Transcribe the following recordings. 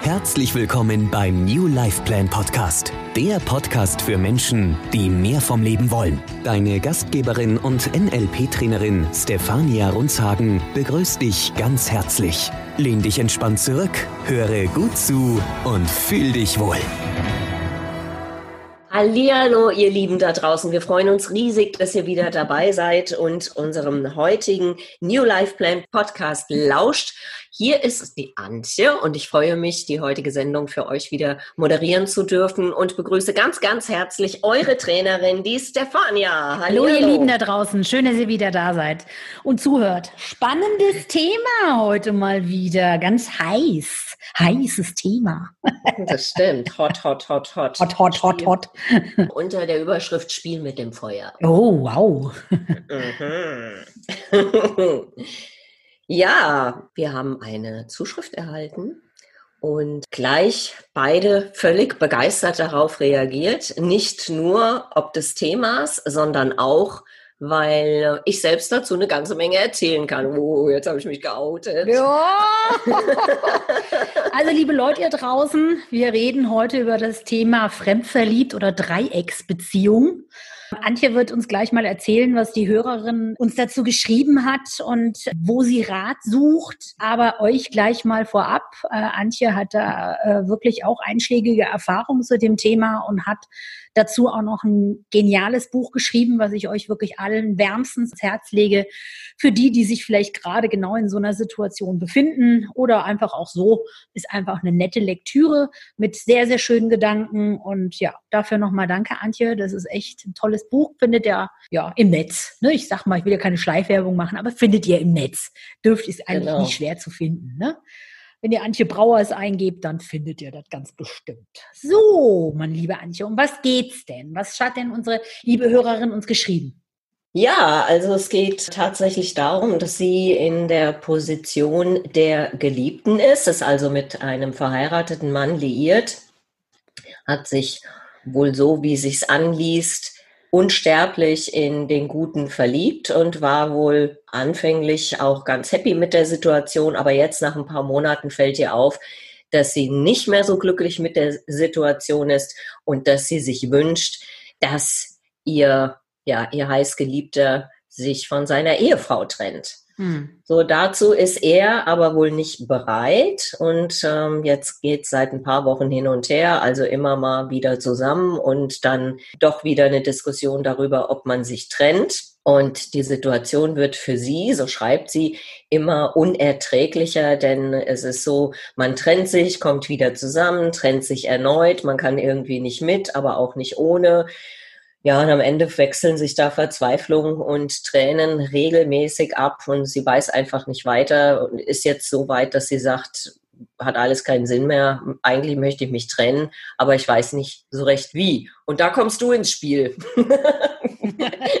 Herzlich willkommen beim New Life Plan Podcast, der Podcast für Menschen, die mehr vom Leben wollen. Deine Gastgeberin und NLP-Trainerin Stefania Runzhagen begrüßt dich ganz herzlich. Lehn dich entspannt zurück, höre gut zu und fühl dich wohl. Hallihallo, ihr Lieben da draußen. Wir freuen uns riesig, dass ihr wieder dabei seid und unserem heutigen New Life Plan Podcast lauscht. Hier ist die Antje und ich freue mich, die heutige Sendung für euch wieder moderieren zu dürfen und begrüße ganz, ganz herzlich eure Trainerin, die Stefania. Hallo, ihr Lieben da draußen. Schön, dass ihr wieder da seid und zuhört. Spannendes Thema heute mal wieder. Ganz heiß heißes Thema. Das stimmt. Hot, hot, hot, hot. Hot, hot, hot, hot. Unter der Überschrift Spiel mit dem Feuer. Oh, wow. Mhm. ja, wir haben eine Zuschrift erhalten und gleich beide völlig begeistert darauf reagiert. Nicht nur ob des Themas, sondern auch weil ich selbst dazu eine ganze Menge erzählen kann. Oh, jetzt habe ich mich geoutet. Ja. also, liebe Leute ihr draußen, wir reden heute über das Thema Fremdverliebt oder Dreiecksbeziehung. Antje wird uns gleich mal erzählen, was die Hörerin uns dazu geschrieben hat und wo sie Rat sucht. Aber euch gleich mal vorab. Äh, Antje hat da äh, wirklich auch einschlägige Erfahrungen zu dem Thema und hat dazu auch noch ein geniales Buch geschrieben, was ich euch wirklich allen wärmstens ins Herz lege. Für die, die sich vielleicht gerade genau in so einer Situation befinden oder einfach auch so, ist einfach eine nette Lektüre mit sehr, sehr schönen Gedanken. Und ja, dafür nochmal danke, Antje. Das ist echt ein tolles Buch. Findet ihr ja im Netz. Ne? Ich sag mal, ich will ja keine Schleifwerbung machen, aber findet ihr im Netz. Dürft ist eigentlich genau. nicht schwer zu finden. Ne? Wenn ihr Antje Brauers eingebt, dann findet ihr das ganz bestimmt. So, meine liebe Antje, um was geht's denn? Was hat denn unsere liebe Hörerin uns geschrieben? Ja, also es geht tatsächlich darum, dass sie in der Position der Geliebten ist, ist also mit einem verheirateten Mann liiert, hat sich wohl so, wie sich's anliest, unsterblich in den Guten verliebt und war wohl anfänglich auch ganz happy mit der Situation, aber jetzt nach ein paar Monaten fällt ihr auf, dass sie nicht mehr so glücklich mit der Situation ist und dass sie sich wünscht, dass ihr, ja, ihr heißgeliebter sich von seiner Ehefrau trennt. Hm. So, dazu ist er aber wohl nicht bereit und ähm, jetzt geht seit ein paar Wochen hin und her, also immer mal wieder zusammen und dann doch wieder eine Diskussion darüber, ob man sich trennt. Und die Situation wird für sie, so schreibt sie, immer unerträglicher, denn es ist so, man trennt sich, kommt wieder zusammen, trennt sich erneut, man kann irgendwie nicht mit, aber auch nicht ohne. Ja, und am Ende wechseln sich da Verzweiflung und Tränen regelmäßig ab und sie weiß einfach nicht weiter und ist jetzt so weit, dass sie sagt, hat alles keinen Sinn mehr. Eigentlich möchte ich mich trennen, aber ich weiß nicht so recht wie. Und da kommst du ins Spiel.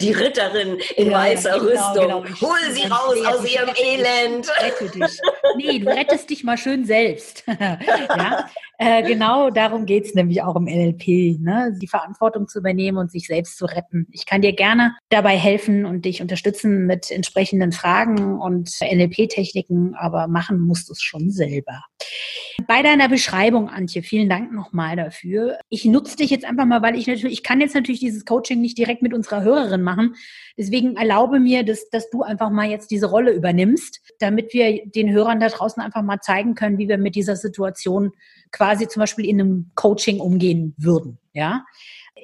Die Ritterin in ja, weißer genau, Rüstung. Genau. Hol sie raus aus ihrem Elend. Rette dich. Nee, du rettest dich mal schön selbst. ja? Äh, genau darum geht's nämlich auch im NLP, ne? die Verantwortung zu übernehmen und sich selbst zu retten. Ich kann dir gerne dabei helfen und dich unterstützen mit entsprechenden Fragen und NLP-Techniken, aber machen musst du es schon selber. Bei deiner Beschreibung, Antje, vielen Dank nochmal dafür. Ich nutze dich jetzt einfach mal, weil ich natürlich, ich kann jetzt natürlich dieses Coaching nicht direkt mit unserer Hörerin machen. Deswegen erlaube mir, dass, dass du einfach mal jetzt diese Rolle übernimmst, damit wir den Hörern da draußen einfach mal zeigen können, wie wir mit dieser Situation quasi zum Beispiel in einem Coaching umgehen würden. Ja,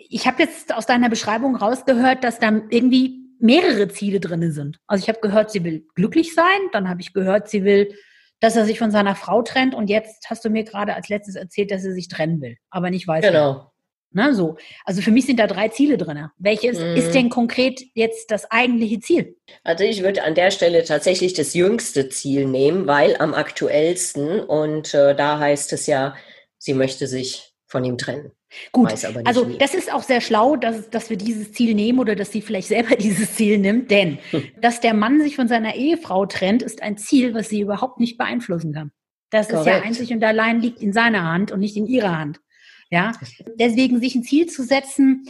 ich habe jetzt aus deiner Beschreibung rausgehört, dass da irgendwie mehrere Ziele drinne sind. Also ich habe gehört, sie will glücklich sein, dann habe ich gehört, sie will, dass er sich von seiner Frau trennt und jetzt hast du mir gerade als letztes erzählt, dass er sich trennen will, aber nicht weiß. Genau. Na, so. Also für mich sind da drei Ziele drin. Welches mhm. ist denn konkret jetzt das eigentliche Ziel? Also ich würde an der Stelle tatsächlich das jüngste Ziel nehmen, weil am aktuellsten und äh, da heißt es ja, sie möchte sich von ihm trennen. Gut, also wie. das ist auch sehr schlau, dass, dass wir dieses Ziel nehmen oder dass sie vielleicht selber dieses Ziel nimmt, denn hm. dass der Mann sich von seiner Ehefrau trennt, ist ein Ziel, was sie überhaupt nicht beeinflussen kann. Das Correct. ist ja einzig und allein liegt in seiner Hand und nicht in ihrer Hand. Ja, deswegen sich ein Ziel zu setzen,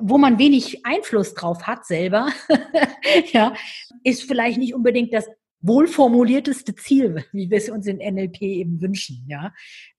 wo man wenig Einfluss drauf hat selber, ja, ist vielleicht nicht unbedingt das wohlformulierteste Ziel, wie wir es uns in NLP eben wünschen, ja.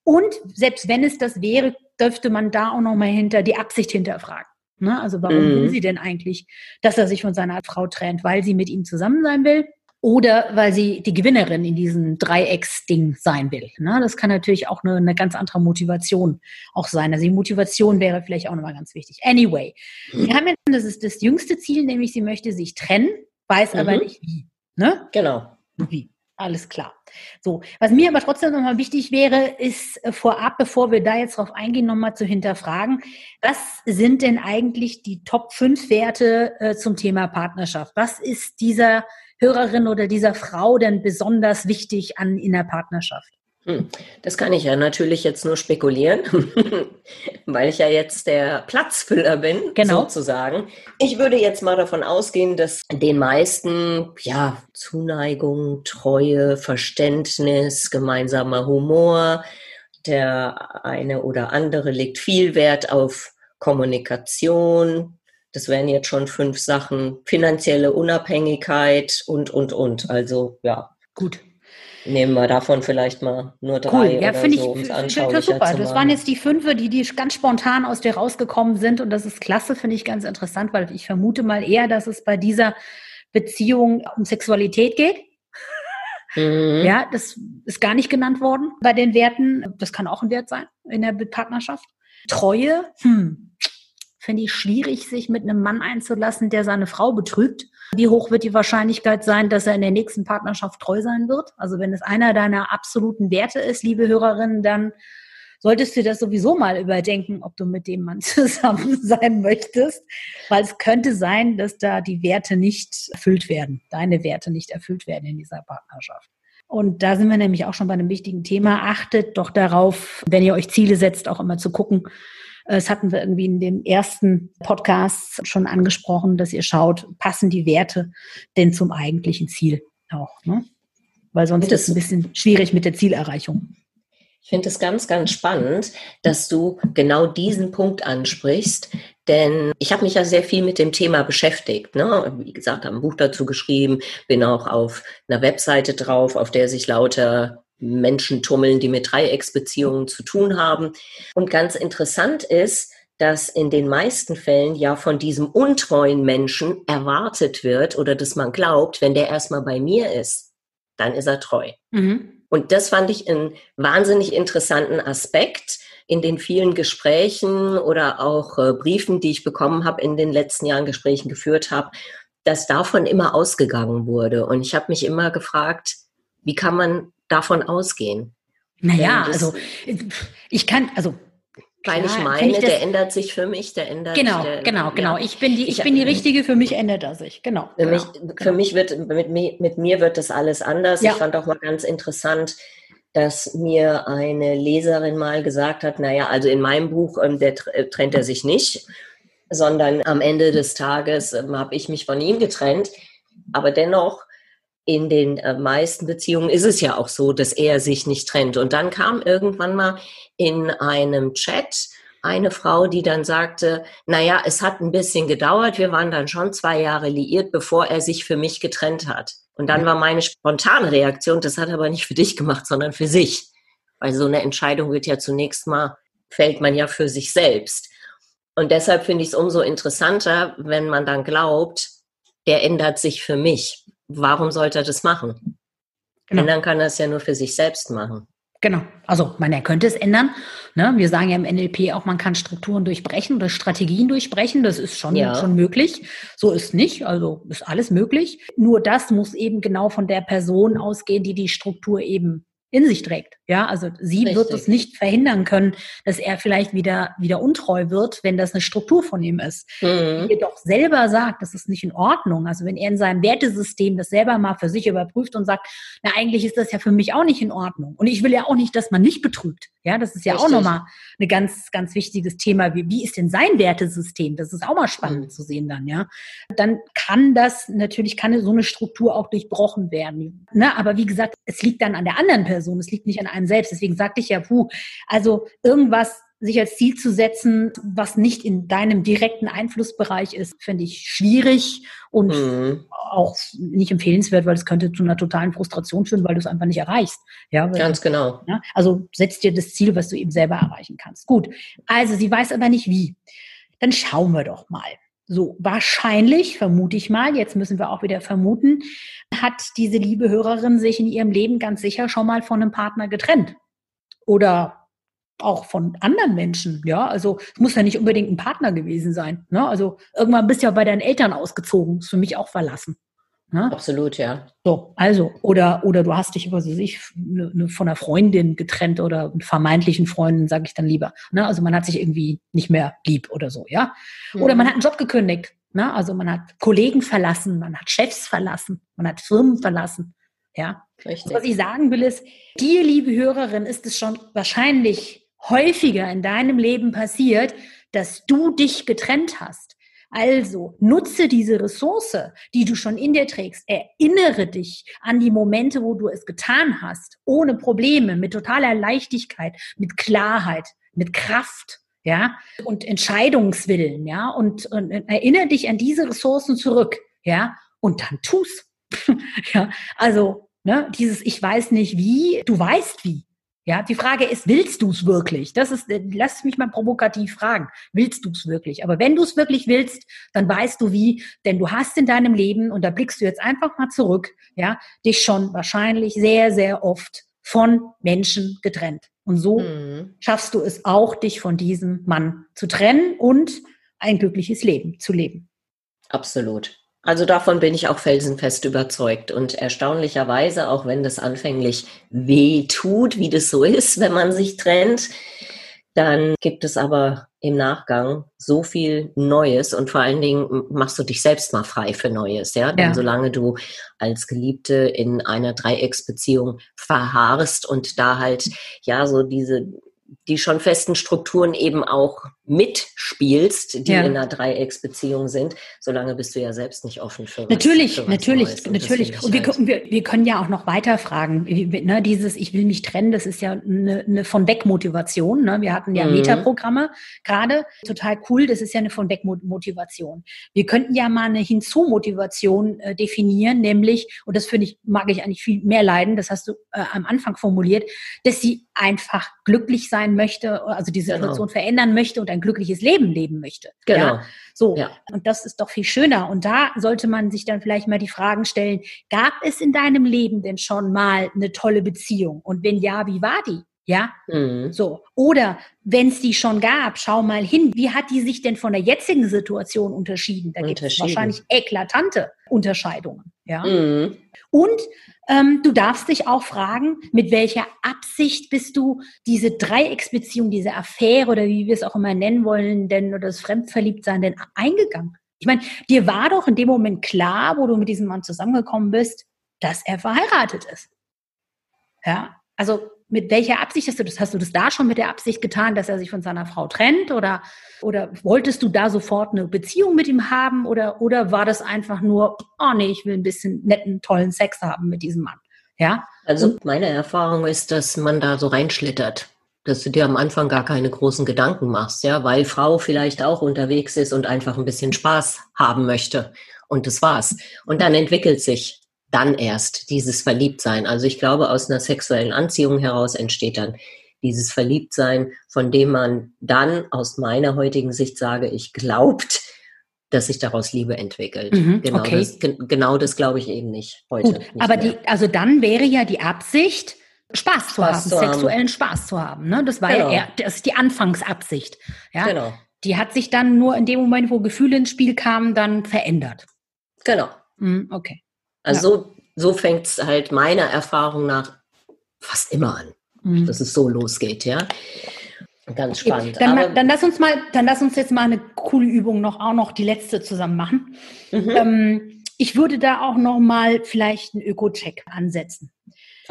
Und selbst wenn es das wäre, dürfte man da auch nochmal hinter die Absicht hinterfragen. Ne? Also warum mhm. will sie denn eigentlich, dass er sich von seiner Frau trennt? Weil sie mit ihm zusammen sein will? Oder weil sie die Gewinnerin in diesem Dreiecks-Ding sein will. Ne? Das kann natürlich auch eine, eine, ganz andere Motivation auch sein. Also die Motivation wäre vielleicht auch nochmal ganz wichtig. Anyway, wir haben jetzt, das ist das jüngste Ziel, nämlich sie möchte sich trennen, weiß mhm. aber nicht wie. Ne? Genau. Wie. Alles klar. So, was mir aber trotzdem nochmal wichtig wäre, ist äh, vorab, bevor wir da jetzt drauf eingehen, nochmal zu hinterfragen, was sind denn eigentlich die Top 5 Werte äh, zum Thema Partnerschaft? Was ist dieser Hörerin oder dieser Frau denn besonders wichtig an in der Partnerschaft? Hm, das kann ich ja natürlich jetzt nur spekulieren, weil ich ja jetzt der Platzfüller bin, genau. sozusagen. Ich würde jetzt mal davon ausgehen, dass den meisten ja Zuneigung, Treue, Verständnis, gemeinsamer Humor, der eine oder andere legt viel Wert auf Kommunikation, das wären jetzt schon fünf Sachen. Finanzielle Unabhängigkeit und, und, und. Also, ja. Gut. Nehmen wir davon vielleicht mal nur drei cool. ja, oder so, um es anschaulicher das super. Das waren jetzt die fünf, die, die ganz spontan aus dir rausgekommen sind. Und das ist klasse, finde ich ganz interessant, weil ich vermute mal eher, dass es bei dieser Beziehung um Sexualität geht. Mhm. Ja, das ist gar nicht genannt worden bei den Werten. Das kann auch ein Wert sein in der Partnerschaft. Treue, hm, finde ich schwierig, sich mit einem Mann einzulassen, der seine Frau betrügt. Wie hoch wird die Wahrscheinlichkeit sein, dass er in der nächsten Partnerschaft treu sein wird? Also wenn es einer deiner absoluten Werte ist, liebe Hörerinnen, dann solltest du das sowieso mal überdenken, ob du mit dem Mann zusammen sein möchtest, weil es könnte sein, dass da die Werte nicht erfüllt werden, deine Werte nicht erfüllt werden in dieser Partnerschaft. Und da sind wir nämlich auch schon bei einem wichtigen Thema. Achtet doch darauf, wenn ihr euch Ziele setzt, auch immer zu gucken, das hatten wir irgendwie in den ersten Podcasts schon angesprochen, dass ihr schaut, passen die Werte denn zum eigentlichen Ziel auch. Ne? Weil sonst ist es ein bisschen schwierig mit der Zielerreichung. Ich finde es ganz, ganz spannend, dass du genau diesen Punkt ansprichst, denn ich habe mich ja sehr viel mit dem Thema beschäftigt. Ne? Wie gesagt, habe ein Buch dazu geschrieben, bin auch auf einer Webseite drauf, auf der sich lauter Menschen tummeln, die mit Dreiecksbeziehungen zu tun haben. Und ganz interessant ist, dass in den meisten Fällen ja von diesem untreuen Menschen erwartet wird oder dass man glaubt, wenn der erstmal bei mir ist, dann ist er treu. Mhm. Und das fand ich einen wahnsinnig interessanten Aspekt in den vielen Gesprächen oder auch äh, Briefen, die ich bekommen habe, in den letzten Jahren Gesprächen geführt habe, dass davon immer ausgegangen wurde. Und ich habe mich immer gefragt, wie kann man davon ausgehen. Naja, also ich kann, also weil ich meine, ich der ändert sich für mich, der ändert Genau, der, genau, genau. Ich bin die, ich, ich bin die Richtige, für mich ändert er sich. Genau. Für, genau, mich, genau. für mich wird, mit, mit mir wird das alles anders. Ja. Ich fand auch mal ganz interessant, dass mir eine Leserin mal gesagt hat, naja, also in meinem Buch, ähm, der äh, trennt er sich nicht, sondern am Ende des Tages ähm, habe ich mich von ihm getrennt. Aber dennoch in den äh, meisten Beziehungen ist es ja auch so, dass er sich nicht trennt. Und dann kam irgendwann mal in einem Chat eine Frau, die dann sagte, naja, es hat ein bisschen gedauert, wir waren dann schon zwei Jahre liiert, bevor er sich für mich getrennt hat. Und dann war meine spontane Reaktion, das hat er aber nicht für dich gemacht, sondern für sich. Weil so eine Entscheidung wird ja zunächst mal, fällt man ja für sich selbst. Und deshalb finde ich es umso interessanter, wenn man dann glaubt, der ändert sich für mich warum sollte er das machen? Genau. Ändern kann er es ja nur für sich selbst machen. Genau. Also, man, er könnte es ändern. Ne? Wir sagen ja im NLP auch, man kann Strukturen durchbrechen oder Strategien durchbrechen. Das ist schon, ja. schon möglich. So ist nicht. Also, ist alles möglich. Nur das muss eben genau von der Person ausgehen, die die Struktur eben in sich trägt. Ja, also sie Richtig. wird es nicht verhindern können, dass er vielleicht wieder, wieder untreu wird, wenn das eine Struktur von ihm ist. Mhm. Jedoch selber sagt, das ist nicht in Ordnung. Also wenn er in seinem Wertesystem das selber mal für sich überprüft und sagt, na eigentlich ist das ja für mich auch nicht in Ordnung. Und ich will ja auch nicht, dass man nicht betrügt. Ja, das ist ja Richtig. auch nochmal ein ganz, ganz wichtiges Thema. Wie, wie ist denn sein Wertesystem? Das ist auch mal spannend mhm. zu sehen dann, ja. Dann kann das, natürlich kann so eine Struktur auch durchbrochen werden. Ne? Aber wie gesagt, es liegt dann an der anderen Person, es liegt nicht an einem selbst. Deswegen sagte ich ja, puh, also irgendwas sich als Ziel zu setzen, was nicht in deinem direkten Einflussbereich ist, finde ich schwierig und mhm. auch nicht empfehlenswert, weil es könnte zu einer totalen Frustration führen, weil du es einfach nicht erreichst. Ja, Ganz genau. Ja, also setz dir das Ziel, was du eben selber erreichen kannst. Gut. Also sie weiß aber nicht wie. Dann schauen wir doch mal. So, wahrscheinlich, vermute ich mal, jetzt müssen wir auch wieder vermuten, hat diese liebe Hörerin sich in ihrem Leben ganz sicher schon mal von einem Partner getrennt. Oder auch von anderen Menschen, ja. Also es muss ja nicht unbedingt ein Partner gewesen sein. Ne? Also irgendwann bist du ja bei deinen Eltern ausgezogen, ist für mich auch verlassen. Ne? Absolut, ja. So, also, oder, oder du hast dich, was weiß ich, ne, ne, von einer Freundin getrennt oder vermeintlichen Freunden, sage ich dann lieber. Ne? Also man hat sich irgendwie nicht mehr lieb oder so, ja. Oder mhm. man hat einen Job gekündigt. Ne? Also man hat Kollegen verlassen, man hat Chefs verlassen, man hat Firmen verlassen. Ja. Richtig. Was ich sagen will ist, dir, liebe Hörerin, ist es schon wahrscheinlich häufiger in deinem Leben passiert, dass du dich getrennt hast. Also nutze diese Ressource, die du schon in dir trägst. Erinnere dich an die Momente, wo du es getan hast, ohne Probleme, mit totaler Leichtigkeit, mit Klarheit, mit Kraft, ja, und Entscheidungswillen, ja, und, und erinnere dich an diese Ressourcen zurück, ja, und dann tu's. ja, also, ne, dieses Ich weiß nicht wie, du weißt wie. Ja, die Frage ist, willst du es wirklich? Das ist, äh, lass mich mal provokativ fragen. Willst du es wirklich? Aber wenn du es wirklich willst, dann weißt du wie, denn du hast in deinem Leben, und da blickst du jetzt einfach mal zurück, ja, dich schon wahrscheinlich sehr, sehr oft von Menschen getrennt. Und so mhm. schaffst du es auch, dich von diesem Mann zu trennen und ein glückliches Leben zu leben. Absolut. Also davon bin ich auch felsenfest überzeugt. Und erstaunlicherweise, auch wenn das anfänglich weh tut, wie das so ist, wenn man sich trennt, dann gibt es aber im Nachgang so viel Neues und vor allen Dingen machst du dich selbst mal frei für Neues, ja. Denn ja. solange du als Geliebte in einer Dreiecksbeziehung verharrst und da halt ja so diese die schon festen Strukturen eben auch mitspielst, die ja. in einer Dreiecksbeziehung sind, solange bist du ja selbst nicht offen für was, Natürlich, für was natürlich, Neues. natürlich. Und wir, halt. wir, wir können ja auch noch weiter fragen. Ne, dieses Ich will mich trennen, das ist ja eine, eine von weg Motivation. Ne? Wir hatten ja mhm. Metaprogramme gerade. Total cool, das ist ja eine von weg Motivation. Wir könnten ja mal eine Hinzu-Motivation äh, definieren, nämlich, und das finde ich, mag ich eigentlich viel mehr leiden, das hast du äh, am Anfang formuliert, dass sie einfach glücklich sein möchte, also die genau. Situation genau. verändern möchte und ein glückliches Leben leben möchte. Genau. Ja? So. Ja. Und das ist doch viel schöner. Und da sollte man sich dann vielleicht mal die Fragen stellen, gab es in deinem Leben denn schon mal eine tolle Beziehung? Und wenn ja, wie war die? Ja, mhm. so. Oder wenn es die schon gab, schau mal hin, wie hat die sich denn von der jetzigen Situation unterschieden? Da gibt es wahrscheinlich eklatante Unterscheidungen. Ja. Mhm. Und ähm, du darfst dich auch fragen, mit welcher Absicht bist du diese Dreiecksbeziehung, diese Affäre oder wie wir es auch immer nennen wollen, denn oder das Fremdverliebtsein denn eingegangen? Ich meine, dir war doch in dem Moment klar, wo du mit diesem Mann zusammengekommen bist, dass er verheiratet ist. Ja, also mit welcher Absicht hast du das? Hast du das da schon mit der Absicht getan, dass er sich von seiner Frau trennt? Oder, oder wolltest du da sofort eine Beziehung mit ihm haben? Oder, oder war das einfach nur, oh nee, ich will ein bisschen netten, tollen Sex haben mit diesem Mann? Ja? Also meine Erfahrung ist, dass man da so reinschlittert. Dass du dir am Anfang gar keine großen Gedanken machst, ja, weil Frau vielleicht auch unterwegs ist und einfach ein bisschen Spaß haben möchte. Und das war's. Und dann entwickelt sich dann erst dieses Verliebtsein. Also ich glaube, aus einer sexuellen Anziehung heraus entsteht dann dieses Verliebtsein, von dem man dann aus meiner heutigen Sicht sage, ich glaubt, dass sich daraus Liebe entwickelt. Mhm, genau, okay. das, genau das glaube ich eben nicht heute. Gut, nicht aber die, also dann wäre ja die Absicht, Spaß, Spaß zu haben, zu sexuellen haben. Spaß zu haben. Ne? Das war genau. ja eher, das ist die Anfangsabsicht. Ja? Genau. Die hat sich dann nur in dem Moment, wo Gefühle ins Spiel kamen, dann verändert. Genau. Mhm, okay. Also ja. so, so fängt es halt meiner Erfahrung nach fast immer an, mhm. dass es so losgeht, ja. Ganz spannend. Dann, Aber, dann, lass uns mal, dann lass uns jetzt mal eine coole Übung noch, auch noch die letzte zusammen machen. Mhm. Ähm, ich würde da auch noch mal vielleicht einen Öko-Check ansetzen.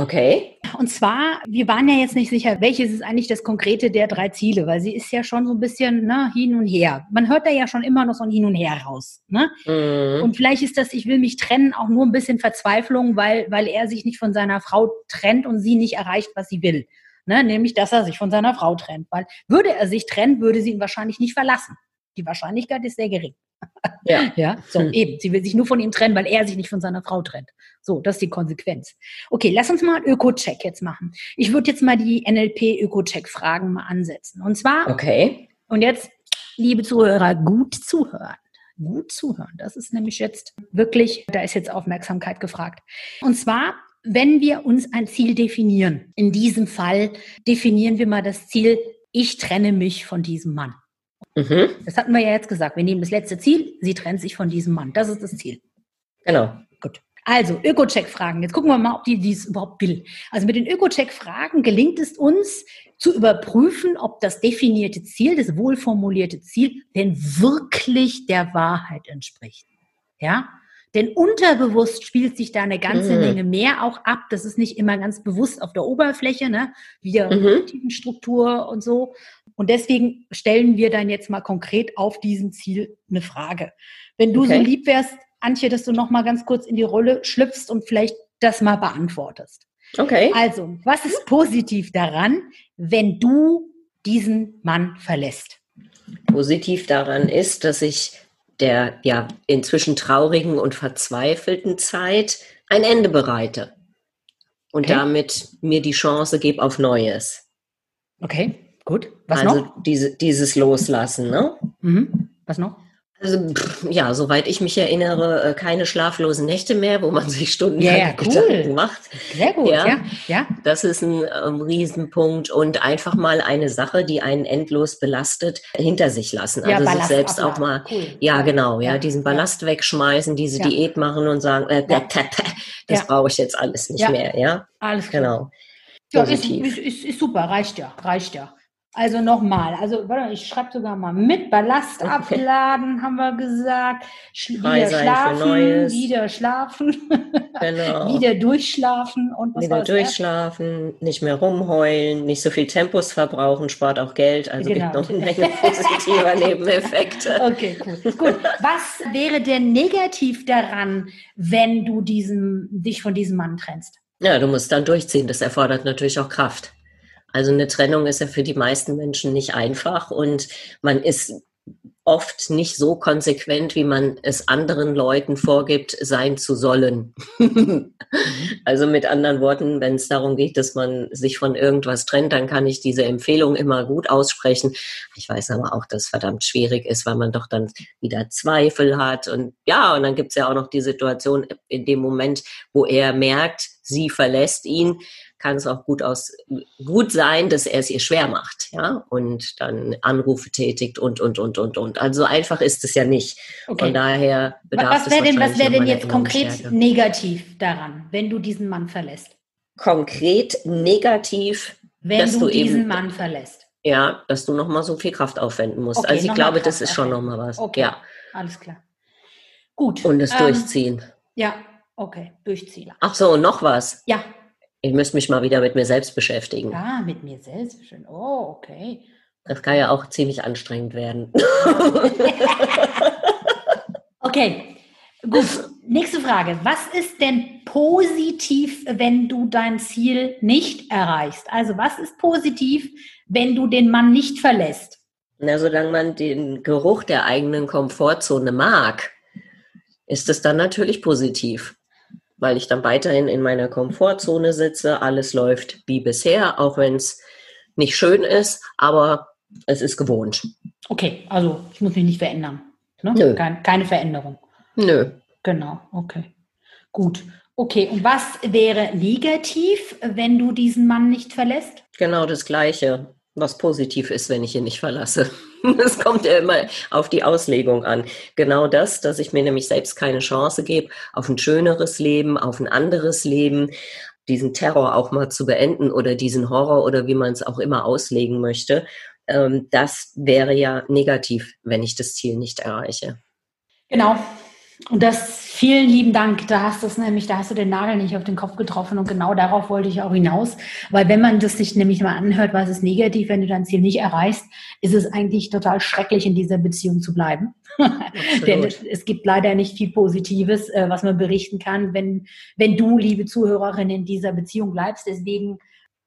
Okay. Und zwar, wir waren ja jetzt nicht sicher, welches ist eigentlich das Konkrete der drei Ziele, weil sie ist ja schon so ein bisschen ne, hin und her. Man hört da ja schon immer noch so ein Hin und Her raus. Ne? Mhm. Und vielleicht ist das, ich will mich trennen, auch nur ein bisschen Verzweiflung, weil, weil er sich nicht von seiner Frau trennt und sie nicht erreicht, was sie will. Ne? Nämlich, dass er sich von seiner Frau trennt. Weil würde er sich trennen, würde sie ihn wahrscheinlich nicht verlassen. Die Wahrscheinlichkeit ist sehr gering. Ja. ja, so hm. eben. Sie will sich nur von ihm trennen, weil er sich nicht von seiner Frau trennt. So, das ist die Konsequenz. Okay, lass uns mal einen Öko-Check jetzt machen. Ich würde jetzt mal die NLP-Öko-Check-Fragen mal ansetzen. Und zwar, okay. Und jetzt, liebe Zuhörer, gut zuhören. Gut zuhören. Das ist nämlich jetzt wirklich, da ist jetzt Aufmerksamkeit gefragt. Und zwar, wenn wir uns ein Ziel definieren, in diesem Fall definieren wir mal das Ziel, ich trenne mich von diesem Mann. Mhm. Das hatten wir ja jetzt gesagt. Wir nehmen das letzte Ziel, sie trennt sich von diesem Mann. Das ist das Ziel. Genau. Gut. Also, Öko-Check-Fragen. Jetzt gucken wir mal, ob die dies überhaupt will. Also mit den Öko-Check-Fragen gelingt es uns zu überprüfen, ob das definierte Ziel, das wohlformulierte Ziel, denn wirklich der Wahrheit entspricht. Ja? Denn unterbewusst spielt sich da eine ganze mhm. Menge mehr auch ab. Das ist nicht immer ganz bewusst auf der Oberfläche, ne? wie der mhm. Struktur und so. Und deswegen stellen wir dann jetzt mal konkret auf diesem Ziel eine Frage. Wenn du okay. so lieb wärst, Antje, dass du noch mal ganz kurz in die Rolle schlüpfst und vielleicht das mal beantwortest. Okay. Also, was ist positiv daran, wenn du diesen Mann verlässt? Positiv daran ist, dass ich der ja inzwischen traurigen und verzweifelten Zeit ein Ende bereite und okay. damit mir die Chance gebe auf Neues. Okay, gut. Was also noch? Diese, dieses Loslassen, ne? Mhm. Was noch? Also, ja, soweit ich mich erinnere, äh, keine schlaflosen Nächte mehr, wo man sich stundenlang ja, cool. Gedanken macht. Sehr gut, ja. ja. ja. Das ist ein ähm, Riesenpunkt und einfach mal eine Sache, die einen endlos belastet, hinter sich lassen. Also ja, sich selbst auch mal, cool. ja, genau, ja, diesen Ballast wegschmeißen, diese Diät machen und sagen, äh, das brauche ich jetzt alles nicht mehr, ja. Alles klar. Genau. Ja, ist, ist, ist super, reicht ja, reicht ja. Also nochmal, also warte, ich schreibe sogar mal mit, Ballast abladen, haben wir gesagt, wieder schlafen, wieder schlafen, genau. wieder durchschlafen und was Wieder durchschlafen, nicht mehr rumheulen, nicht so viel Tempos verbrauchen, spart auch Geld, also genau. gibt noch eine Menge positiver Nebeneffekte. Okay, gut. gut. Was wäre denn negativ daran, wenn du diesen, dich von diesem Mann trennst? Ja, du musst dann durchziehen, das erfordert natürlich auch Kraft. Also eine Trennung ist ja für die meisten Menschen nicht einfach und man ist oft nicht so konsequent, wie man es anderen Leuten vorgibt, sein zu sollen. also mit anderen Worten, wenn es darum geht, dass man sich von irgendwas trennt, dann kann ich diese Empfehlung immer gut aussprechen. Ich weiß aber auch, dass es verdammt schwierig ist, weil man doch dann wieder Zweifel hat. Und ja, und dann gibt es ja auch noch die Situation in dem Moment, wo er merkt, sie verlässt ihn, kann es auch gut aus gut sein, dass er es ihr schwer macht, ja, und dann Anrufe tätigt und und und und und. Also einfach ist es ja nicht. Okay. Von daher bedarf was wäre denn, was wäre denn jetzt konkret Stärke. negativ daran, wenn du diesen Mann verlässt? Konkret negativ, wenn dass du, du diesen eben, Mann verlässt. Ja, dass du noch mal so viel Kraft aufwenden musst. Okay, also ich glaube, das ist schon noch mal was. Okay. Ja, alles klar. Gut. Und es ähm, durchziehen. Ja, okay, durchziehen. Ach so, noch was. Ja. Ich müsste mich mal wieder mit mir selbst beschäftigen. Ah, mit mir selbst. Oh, okay. Das kann ja auch ziemlich anstrengend werden. okay, gut. Nächste Frage. Was ist denn positiv, wenn du dein Ziel nicht erreichst? Also was ist positiv, wenn du den Mann nicht verlässt? Na, solange man den Geruch der eigenen Komfortzone mag, ist es dann natürlich positiv weil ich dann weiterhin in meiner Komfortzone sitze. Alles läuft wie bisher, auch wenn es nicht schön ist, aber es ist gewohnt. Okay, also ich muss mich nicht verändern. Ne? Nö. Keine, keine Veränderung. Nö. Genau, okay. Gut. Okay, und was wäre negativ, wenn du diesen Mann nicht verlässt? Genau das Gleiche was positiv ist, wenn ich ihn nicht verlasse. Es kommt ja immer auf die Auslegung an. Genau das, dass ich mir nämlich selbst keine Chance gebe auf ein schöneres Leben, auf ein anderes Leben, diesen Terror auch mal zu beenden oder diesen Horror oder wie man es auch immer auslegen möchte. Ähm, das wäre ja negativ, wenn ich das Ziel nicht erreiche. Genau. Und das vielen lieben Dank. Da hast du es nämlich, da hast du den Nagel nicht auf den Kopf getroffen und genau darauf wollte ich auch hinaus. Weil wenn man das sich nämlich mal anhört, was ist negativ, wenn du dein Ziel nicht erreichst, ist es eigentlich total schrecklich, in dieser Beziehung zu bleiben. Denn es, es, gibt leider nicht viel Positives, äh, was man berichten kann, wenn, wenn du, liebe Zuhörerin, in dieser Beziehung bleibst. Deswegen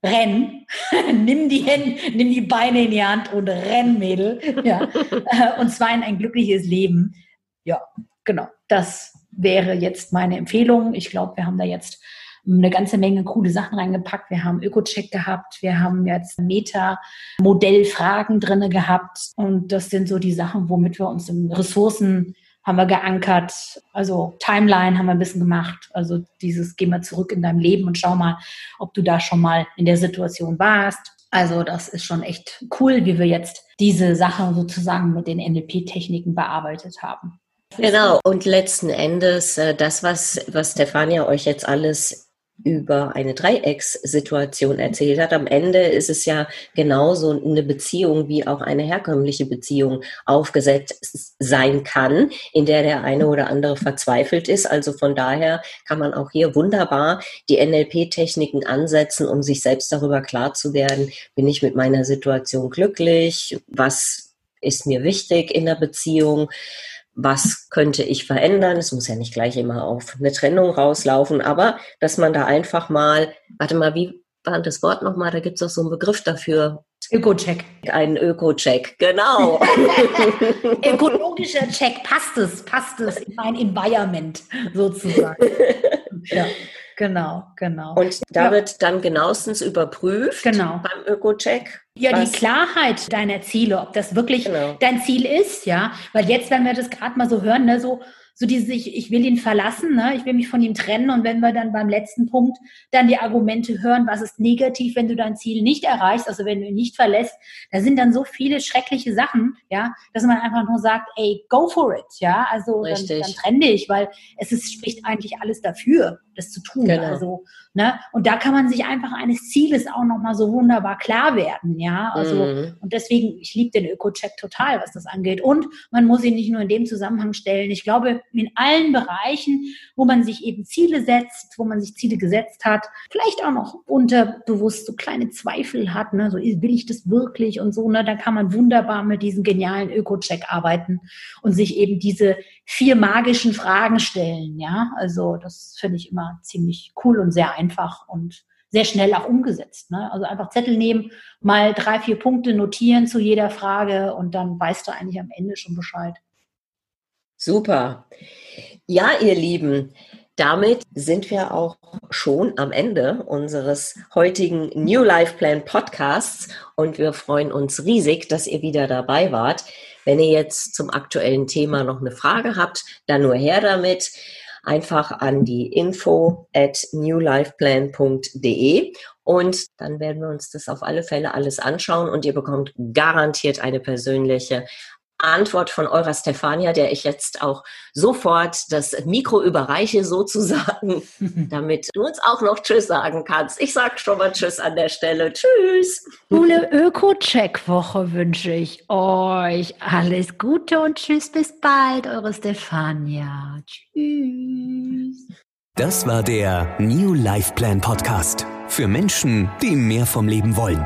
renn, nimm die Hände, nimm die Beine in die Hand und renn, Mädel. Ja. und zwar in ein glückliches Leben. Ja, genau. Das wäre jetzt meine Empfehlung. Ich glaube, wir haben da jetzt eine ganze Menge coole Sachen reingepackt. Wir haben Öko-Check gehabt, wir haben jetzt Meta-Modellfragen drinne gehabt und das sind so die Sachen, womit wir uns in Ressourcen haben wir geankert. Also Timeline haben wir ein bisschen gemacht. Also dieses, geh mal zurück in deinem Leben und schau mal, ob du da schon mal in der Situation warst. Also das ist schon echt cool, wie wir jetzt diese Sache sozusagen mit den NLP-Techniken bearbeitet haben. Genau, und letzten Endes, äh, das, was, was Stefania euch jetzt alles über eine Dreieckssituation erzählt hat. Am Ende ist es ja genauso eine Beziehung, wie auch eine herkömmliche Beziehung aufgesetzt sein kann, in der der eine oder andere verzweifelt ist. Also von daher kann man auch hier wunderbar die NLP-Techniken ansetzen, um sich selbst darüber klar zu werden, bin ich mit meiner Situation glücklich, was ist mir wichtig in der Beziehung was könnte ich verändern? Es muss ja nicht gleich immer auf eine Trennung rauslaufen, aber dass man da einfach mal, warte mal, wie war das Wort nochmal? Da gibt es doch so einen Begriff dafür. Öko-Check. Ein Öko-Check, genau. Ökologischer Check, passt es, passt es in mein Environment sozusagen. ja. Genau, genau. Und da ja. wird dann genauestens überprüft genau. beim Öko-Check. Ja, was? die Klarheit deiner Ziele, ob das wirklich genau. dein Ziel ist, ja. Weil jetzt, wenn wir das gerade mal so hören, ne, so, so dieses, ich, ich will ihn verlassen, ne? ich will mich von ihm trennen und wenn wir dann beim letzten Punkt dann die Argumente hören, was ist negativ, wenn du dein Ziel nicht erreichst, also wenn du ihn nicht verlässt, da sind dann so viele schreckliche Sachen, ja, dass man einfach nur sagt, ey, go for it, ja, also dann, dann trenn dich, weil es ist, spricht eigentlich alles dafür, das zu tun, genau. also Ne? Und da kann man sich einfach eines Zieles auch nochmal so wunderbar klar werden, ja. Also, mhm. und deswegen, ich liebe den Öko-Check total, was das angeht. Und man muss ihn nicht nur in dem Zusammenhang stellen. Ich glaube, in allen Bereichen, wo man sich eben Ziele setzt, wo man sich Ziele gesetzt hat, vielleicht auch noch unterbewusst so kleine Zweifel hat, ne, so will ich das wirklich und so, ne, da kann man wunderbar mit diesem genialen Öko-Check arbeiten und sich eben diese vier magischen Fragen stellen, ja. Also, das finde ich immer ziemlich cool und sehr einfach einfach und sehr schnell auch umgesetzt. Ne? Also einfach Zettel nehmen, mal drei, vier Punkte notieren zu jeder Frage und dann weißt du eigentlich am Ende schon Bescheid. Super. Ja, ihr Lieben, damit sind wir auch schon am Ende unseres heutigen New Life Plan Podcasts und wir freuen uns riesig, dass ihr wieder dabei wart. Wenn ihr jetzt zum aktuellen Thema noch eine Frage habt, dann nur her damit einfach an die info at newlifeplan.de und dann werden wir uns das auf alle Fälle alles anschauen und ihr bekommt garantiert eine persönliche Antwort von eurer Stefania, der ich jetzt auch sofort das Mikro überreiche sozusagen, damit du uns auch noch Tschüss sagen kannst. Ich sage schon mal Tschüss an der Stelle. Tschüss. Coole Öko-Check-Woche wünsche ich euch. Alles Gute und Tschüss, bis bald, eure Stefania. Tschüss. Das war der New Life Plan Podcast für Menschen, die mehr vom Leben wollen.